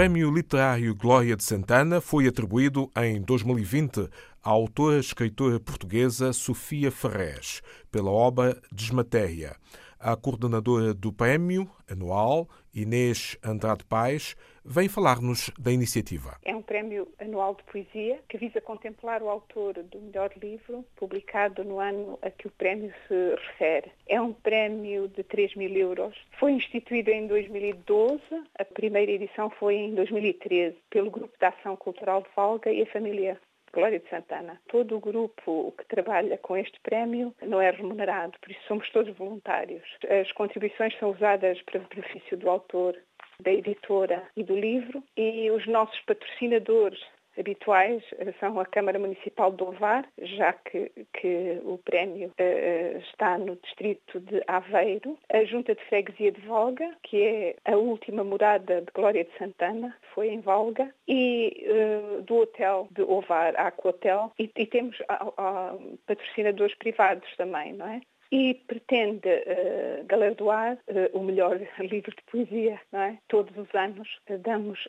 Prémio Literário Glória de Santana foi atribuído em 2020 à autora escritora portuguesa Sofia Ferrez, pela obra Desmatéria. A coordenadora do prémio anual, Inês Andrade Paz, vem falar-nos da iniciativa. É um prémio anual de poesia que visa contemplar o autor do melhor livro, publicado no ano a que o prémio se refere. É um prémio de 3 mil euros. Foi instituído em 2012, a primeira edição foi em 2013, pelo Grupo de Ação Cultural de Valga e a família Glória de Santana. Todo o grupo que trabalha com este prémio não é remunerado, por isso somos todos voluntários. As contribuições são usadas para o benefício do autor, da editora e do livro e os nossos patrocinadores habituais são a Câmara Municipal de Ovar, já que, que o prémio uh, está no distrito de Aveiro, a Junta de Freguesia de Valga, que é a última morada de Glória de Santana, foi em Valga, e uh, do hotel de Ovar, Aquatel, e, e temos uh, patrocinadores privados também, não é? E pretende uh, galardoar uh, o melhor livro de poesia. Não é? Todos os anos uh, damos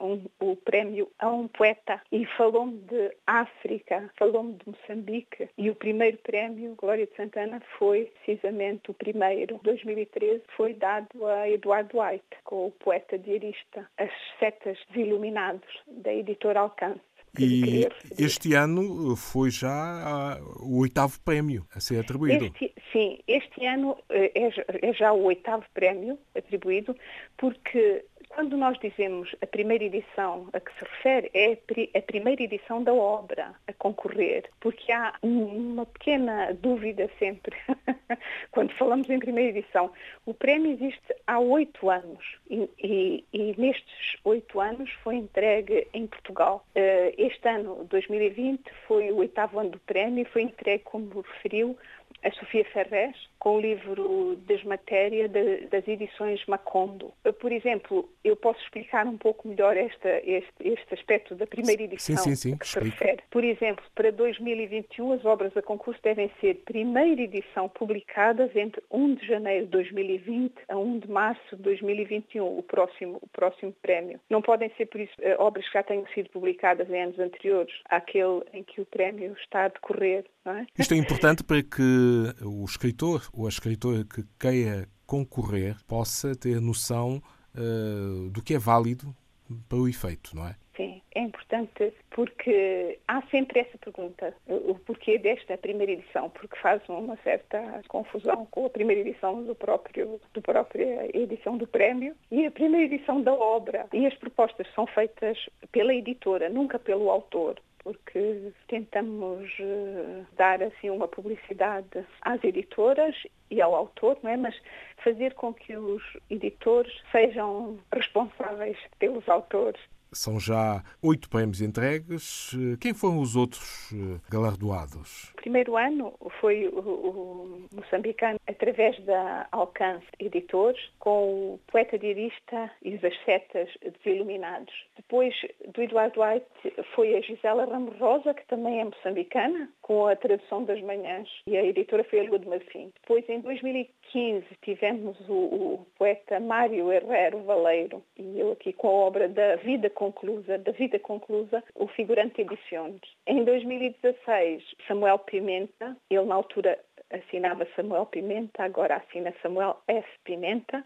um, o prémio a um poeta e falou-me de África, falou-me de Moçambique e o primeiro prémio, Glória de Santana, foi precisamente o primeiro, 2013, foi dado a Eduardo White, com o poeta diarista As Setas Desiluminados, da editora Alcance. E este ano foi já o oitavo prémio a ser atribuído. Este, sim, este ano eh, é, é já o oitavo prémio atribuído, porque quando nós dizemos a primeira edição a que se refere, é a primeira edição da obra a concorrer, porque há uma pequena dúvida sempre quando falamos em primeira edição. O prémio existe há oito anos e, e, e, nestes oito anos foi entregue em Portugal. Eh, este ano, 2020, foi o oitavo ano do prémio e foi entregue, como referiu, a Sofia Ferrez, com o livro Desmatéria de, das edições Macondo. Por exemplo, eu posso explicar um pouco melhor esta, este, este aspecto da primeira edição sim, sim, sim. que se refere. Por exemplo, para 2021 as obras a concurso devem ser primeira edição publicadas entre 1 de janeiro de 2020 a 1 de março de 2021, o próximo, o próximo prémio. Não podem ser, por isso, eh, obras que já tenham sido publicadas em anos anteriores àquele em que o prémio está a decorrer. É? Isto é importante para que o escritor ou a escritora que queira concorrer possa ter noção uh, do que é válido para o efeito, não é? Sim, é importante porque há sempre essa pergunta, o porquê desta primeira edição, porque faz uma certa confusão com a primeira edição do próprio, do própria edição do prémio e a primeira edição da obra. E as propostas são feitas pela editora, nunca pelo autor porque tentamos eh, dar assim uma publicidade às editoras e ao autor, não é? Mas fazer com que os editores sejam responsáveis pelos autores são já oito prémios entregues. Quem foram os outros eh, galardoados? Primeiro ano foi o, o moçambicano, através da Alcance Editores, com o poeta diarista e os Ascetas Desiluminados. Depois do Eduardo White foi a Gisela Ramos Rosa, que também é moçambicana, com a tradução das manhãs, e a editora foi a Lua de Marfim. Depois, em 2015, tivemos o, o poeta Mário Herrero Valeiro, e eu aqui com a obra da Vida conclusa, da vida conclusa, o figurante edições. Em 2016, Samuel Pimenta, ele na altura assinava Samuel Pimenta, agora assina Samuel F. Pimenta,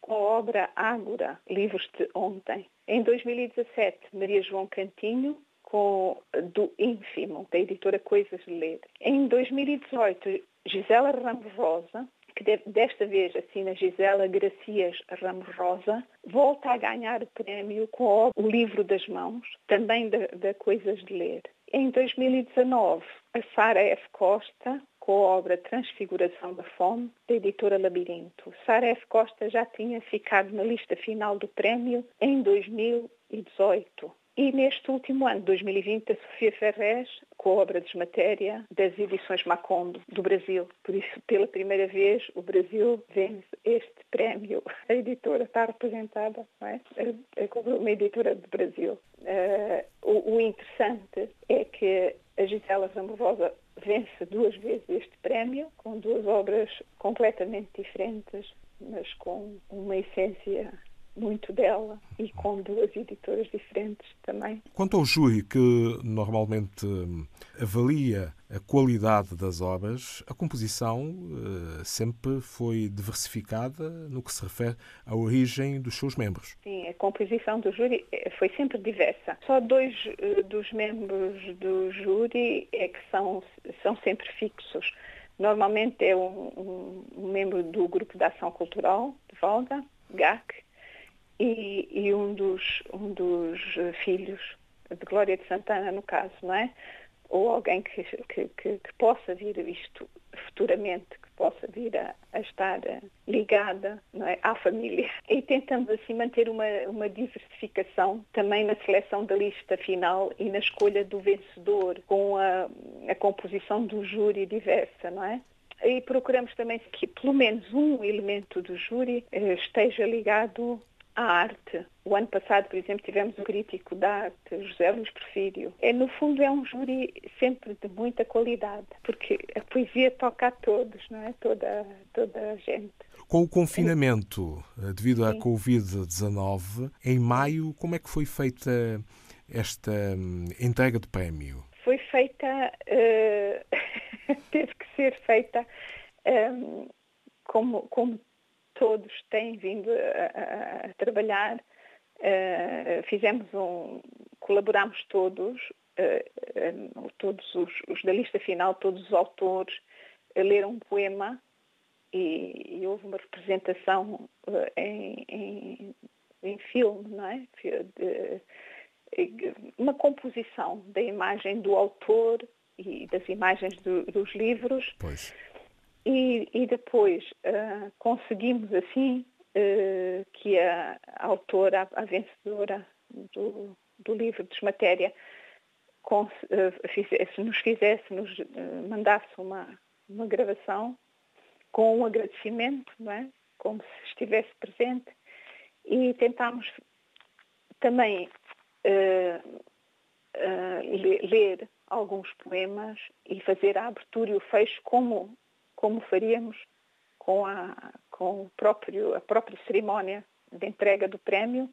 com a obra Ágora, Livros de Ontem. Em 2017, Maria João Cantinho, com do Ínfimo, da editora Coisas de Ler. Em 2018, Gisela Ramos Rosa, que desta vez assina Gisela Gracias Ramos Rosa, volta a ganhar o prémio com o livro das mãos, também da, Coisas de Ler. Em 2019, a Sara F. Costa, com a obra Transfiguração da Fome, da editora Labirinto. Sara F. Costa já tinha ficado na lista final do prémio em 2018. E neste último ano, 2020, a Sofia Ferrez, com a obra Desmatéria, das edições Macondo, do Brasil. Por isso, pela primeira vez, o Brasil vence este prémio. A editora está representada, não é? é uma editora do Brasil. Uh, o, o, interessante é que a Gisela Zamburosa vence duas vezes este prémio, com duas obras completamente diferentes, mas com uma essência muito dela e com duas editoras diferentes também. Quanto ao júri que normalmente hum, avalia a qualidade das obras, a composição uh, sempre foi diversificada no que se refere à origem dos seus membros. Sim, a composição do júri eh, foi sempre diversa. Só dois uh, dos membros do júri é que são, são sempre fixos. Normalmente é um, um, um membro do Grupo de Ação Cultural de Volga, GAC, e, e um, dos, um dos filhos de Glória de Santana, no caso, não é? Ou alguém que, que, que, que possa vir isto futuramente, que possa vir a, a estar ligada é, à família. E tentamos assim manter uma, uma diversificação também na seleção da lista final e na escolha do vencedor, com a, a composição do júri diversa, não é? E procuramos também que pelo menos um elemento do júri eh, esteja ligado à arte. O ano passado, por exemplo, tivemos o crítico da arte, José Luís Porfírio. É, no fundo, é um júri sempre de muita qualidade, porque a poesia toca a todos, não é? Toda, toda a gente. Com o confinamento eh, devido à Covid-19, em maio, como é que foi feita esta hum, entrega de prémio? Foi feita, uh, teve que ser feita um, como, como todos têm vindo a, a trabalhar. Uh, fizemos um, colaboramos todos, uh, uh, todos os, os, da lista final, todos os autores, a ler um poema e, e houve uma representação em, em, em, filme, não é? De, uma composição da imagem do autor e das imagens do, dos livros. Pois e, e depois uh, conseguimos assim uh, que a, a, autora, a vencedora do, do livro Desmatéria, cons, uh, fizesse, nos fizesse, nos mandasse uma, uma gravação com um agradecimento, não é? como se estivesse presente, e tentámos também ler alguns poemas e fazer a abertura e o fecho como como faríamos com a, com o próprio, a própria cerimónia de entrega do prémio,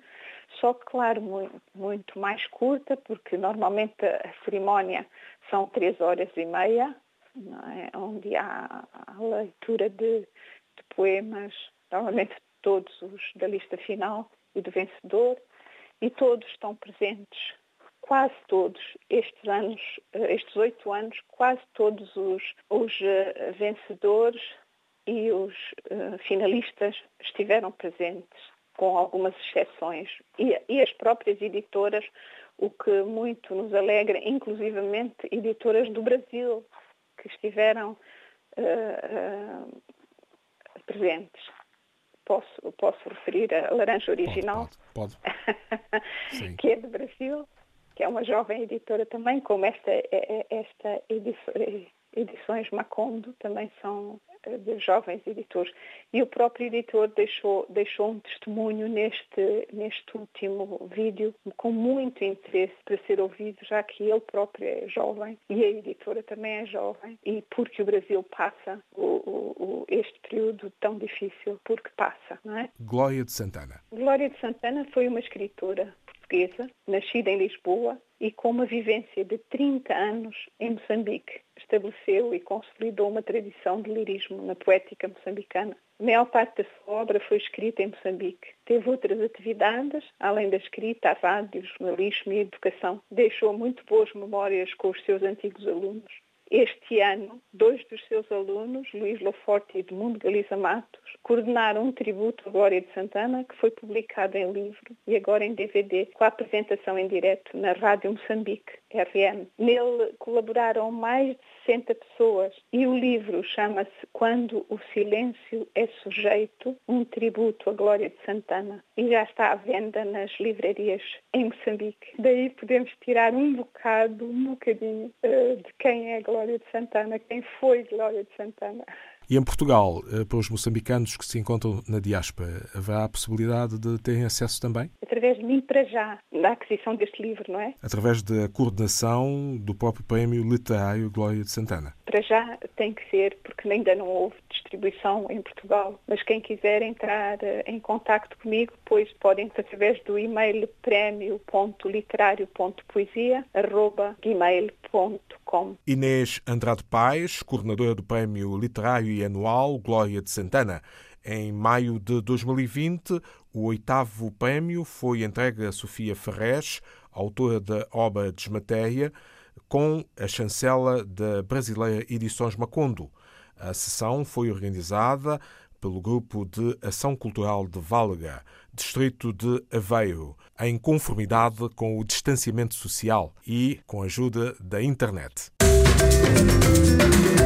só que, claro, muito, muito mais curta, porque normalmente a cerimónia são três horas e meia, é? onde há a leitura de, de poemas, normalmente todos os da lista final e do vencedor, e todos estão presentes quase todos estes anos, eh, estes oito anos, quase todos os, os uh, vencedores e os uh, finalistas estiveram presentes, com algumas exceções. E, e, as próprias editoras, o que muito nos alegra, inclusivamente editoras do Brasil, que estiveram uh, presentes. Posso, posso referir a Laranja Original, pode, pode. que é do Brasil, que é uma jovem editora também, como esta, é, é, esta edições Macondo, também são eh, de jovens editores. E o próprio editor deixou, deixou um testemunho neste, neste último vídeo com muito interesse para ser ouvido, já que ele próprio é jovem e a editora também é jovem, e porque o Brasil passa o, o, este período tão difícil, porque passa, não é? Glória de Santana. Glória de Santana foi uma escritora portuguesa, nascida em Lisboa e com uma vivência de 30 anos em Moçambique. Estabeleceu e consolidou uma tradição de lirismo na poética moçambicana. A maior parte da sua obra foi escrita em Moçambique. Teve outras atividades, além da escrita, a rádio, jornalismo e educação. Deixou muito boas memórias com os seus antigos alunos. Este ano, dois dos seus alunos, Luís Loforte e Edmundo Galiza Matos, coordenaram um tributo à Glória de Santana, que foi publicado em livro e agora em DVD, com a apresentação em direto na Rádio Moçambique, RVM. Nele colaboraram mais de 60 pessoas e o livro chama-se Quando o Silêncio é Sujeito, um tributo à Glória de Santana e já está à venda nas livrarias em Moçambique. Daí podemos tirar um bocado, um bocadinho uh, de quem é Glória de Santana, quem foi Glória de Santana. E em Portugal, eh, para os moçambicanos que se encontram na diáspora, haverá a possibilidade de terem acesso também? Através de mim para já, da aquisição deste livro, não é? Através da coordenação do próprio Prémio Literário Glória de Santana. Para já tem que ser, porque ainda não houve distribuição em Portugal, mas quem quiser entrar eh, em contacto comigo, pois podem através do e-mail prémio.literário.poesia.gmail.com Inês Andrade Paes, coordenadora do Prémio Literário e Anual Glória de Santana. Em maio de 2020, o oitavo prémio foi entregue a Sofia Ferrez, autora da obra Desmatéria, com a chancela da brasileira Edições Macondo. A sessão foi organizada pelo Grupo de Ação Cultural de Válga, distrito de Aveiro, em conformidade com o distanciamento social e com a ajuda da internet. Música